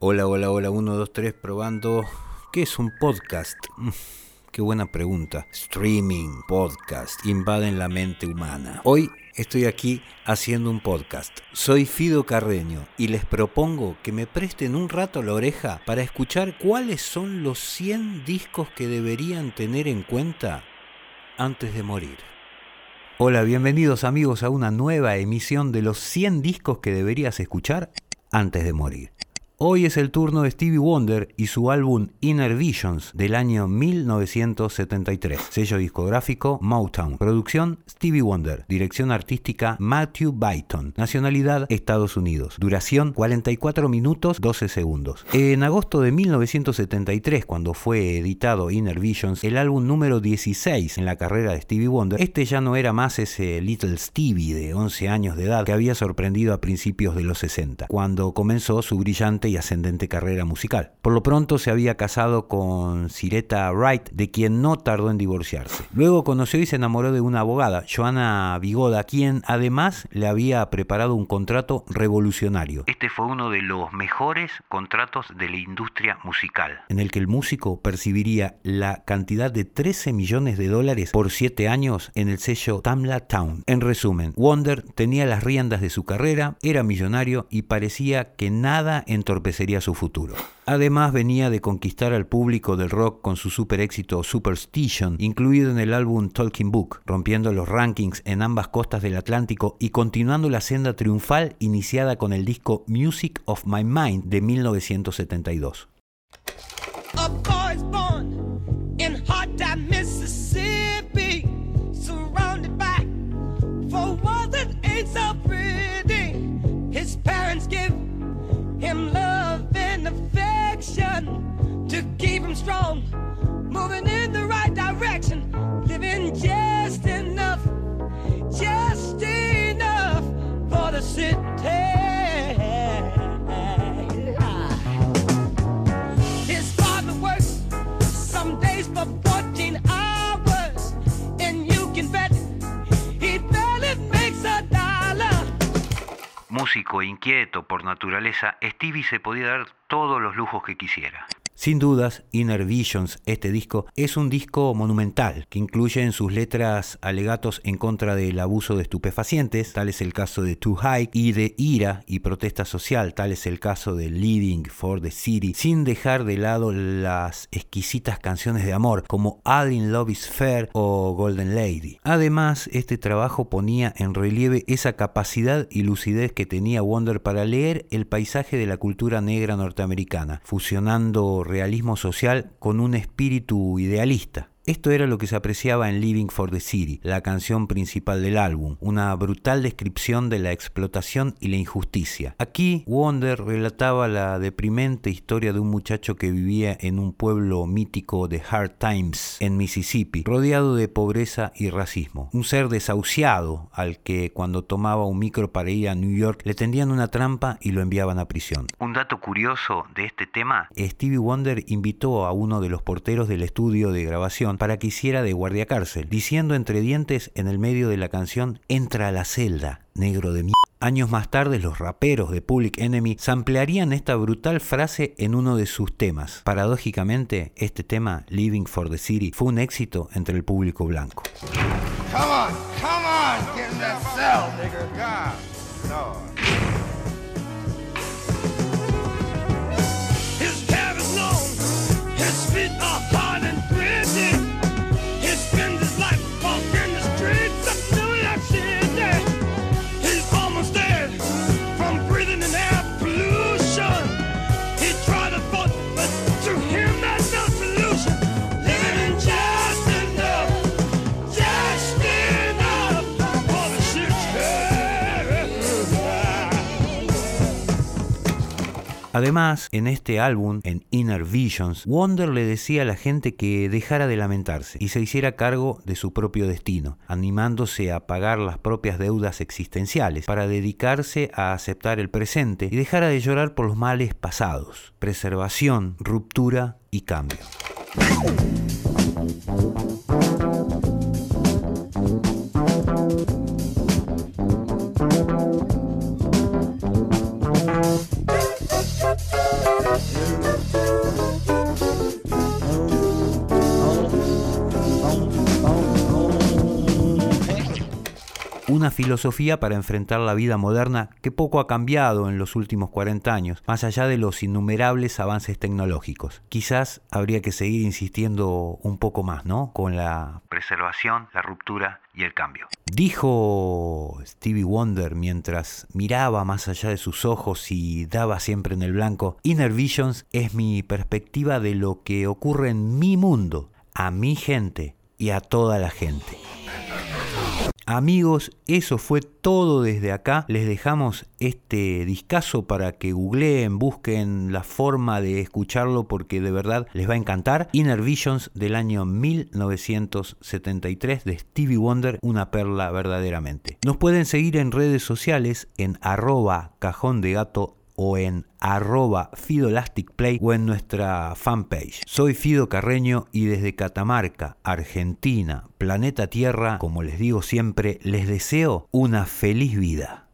Hola, hola, hola, 1, 2, 3, probando. ¿Qué es un podcast? Mm, qué buena pregunta. Streaming, podcast, invaden la mente humana. Hoy estoy aquí haciendo un podcast. Soy Fido Carreño y les propongo que me presten un rato la oreja para escuchar cuáles son los 100 discos que deberían tener en cuenta antes de morir. Hola, bienvenidos amigos a una nueva emisión de los 100 discos que deberías escuchar antes de morir. Hoy es el turno de Stevie Wonder y su álbum Inner Visions del año 1973. Sello discográfico Motown. Producción Stevie Wonder. Dirección artística Matthew Byton. Nacionalidad Estados Unidos. Duración 44 minutos 12 segundos. En agosto de 1973, cuando fue editado Inner Visions, el álbum número 16 en la carrera de Stevie Wonder, este ya no era más ese Little Stevie de 11 años de edad que había sorprendido a principios de los 60, cuando comenzó su brillante y ascendente carrera musical. Por lo pronto se había casado con Sireta Wright, de quien no tardó en divorciarse. Luego conoció y se enamoró de una abogada, Joana Vigoda, quien además le había preparado un contrato revolucionario. Este fue uno de los mejores contratos de la industria musical, en el que el músico percibiría la cantidad de 13 millones de dólares por 7 años en el sello Tamla Town. En resumen, Wonder tenía las riendas de su carrera, era millonario y parecía que nada entorpecía sería su futuro. Además venía de conquistar al público del rock con su super éxito Superstition, incluido en el álbum Talking Book, rompiendo los rankings en ambas costas del Atlántico y continuando la senda triunfal iniciada con el disco Music of My Mind de 1972. to strong, moving in the right direction, living just enough, just enough for the city. His father works some days for 14 hours, and you can bet he barely makes a dollar. Músico inquieto por naturaleza, Stevie se podía dar todos los lujos que quisiera. Sin dudas, Inner Visions, este disco, es un disco monumental que incluye en sus letras alegatos en contra del abuso de estupefacientes, tal es el caso de Too High, y de ira y protesta social, tal es el caso de Living for the City, sin dejar de lado las exquisitas canciones de amor como All in Love is Fair o Golden Lady. Además, este trabajo ponía en relieve esa capacidad y lucidez que tenía Wonder para leer el paisaje de la cultura negra norteamericana, fusionando realismo social con un espíritu idealista. Esto era lo que se apreciaba en Living for the City, la canción principal del álbum, una brutal descripción de la explotación y la injusticia. Aquí Wonder relataba la deprimente historia de un muchacho que vivía en un pueblo mítico de Hard Times en Mississippi, rodeado de pobreza y racismo. Un ser desahuciado al que cuando tomaba un micro para ir a New York le tendían una trampa y lo enviaban a prisión. Un dato curioso de este tema, Stevie Wonder invitó a uno de los porteros del estudio de grabación para que hiciera de guardia cárcel, diciendo entre dientes en el medio de la canción, entra a la celda, negro de mierda. Años más tarde, los raperos de Public Enemy samplearían esta brutal frase en uno de sus temas. Paradójicamente, este tema, Living for the City, fue un éxito entre el público blanco. Come on, come on, get in that cell, nigga. God, no. His hair is long, his feet are Además, en este álbum, en Inner Visions, Wonder le decía a la gente que dejara de lamentarse y se hiciera cargo de su propio destino, animándose a pagar las propias deudas existenciales para dedicarse a aceptar el presente y dejara de llorar por los males pasados, preservación, ruptura y cambio. Una filosofía para enfrentar la vida moderna que poco ha cambiado en los últimos 40 años, más allá de los innumerables avances tecnológicos. Quizás habría que seguir insistiendo un poco más, ¿no? Con la preservación, la ruptura y el cambio. Dijo Stevie Wonder mientras miraba más allá de sus ojos y daba siempre en el blanco, Inner Visions es mi perspectiva de lo que ocurre en mi mundo, a mi gente y a toda la gente. Amigos, eso fue todo desde acá. Les dejamos este discazo para que googleen, busquen la forma de escucharlo porque de verdad les va a encantar. Inner Visions del año 1973 de Stevie Wonder, una perla verdaderamente. Nos pueden seguir en redes sociales en arroba cajón de gato o en arroba fidolasticplay o en nuestra fanpage. Soy Fido Carreño y desde Catamarca, Argentina, planeta Tierra, como les digo siempre, les deseo una feliz vida.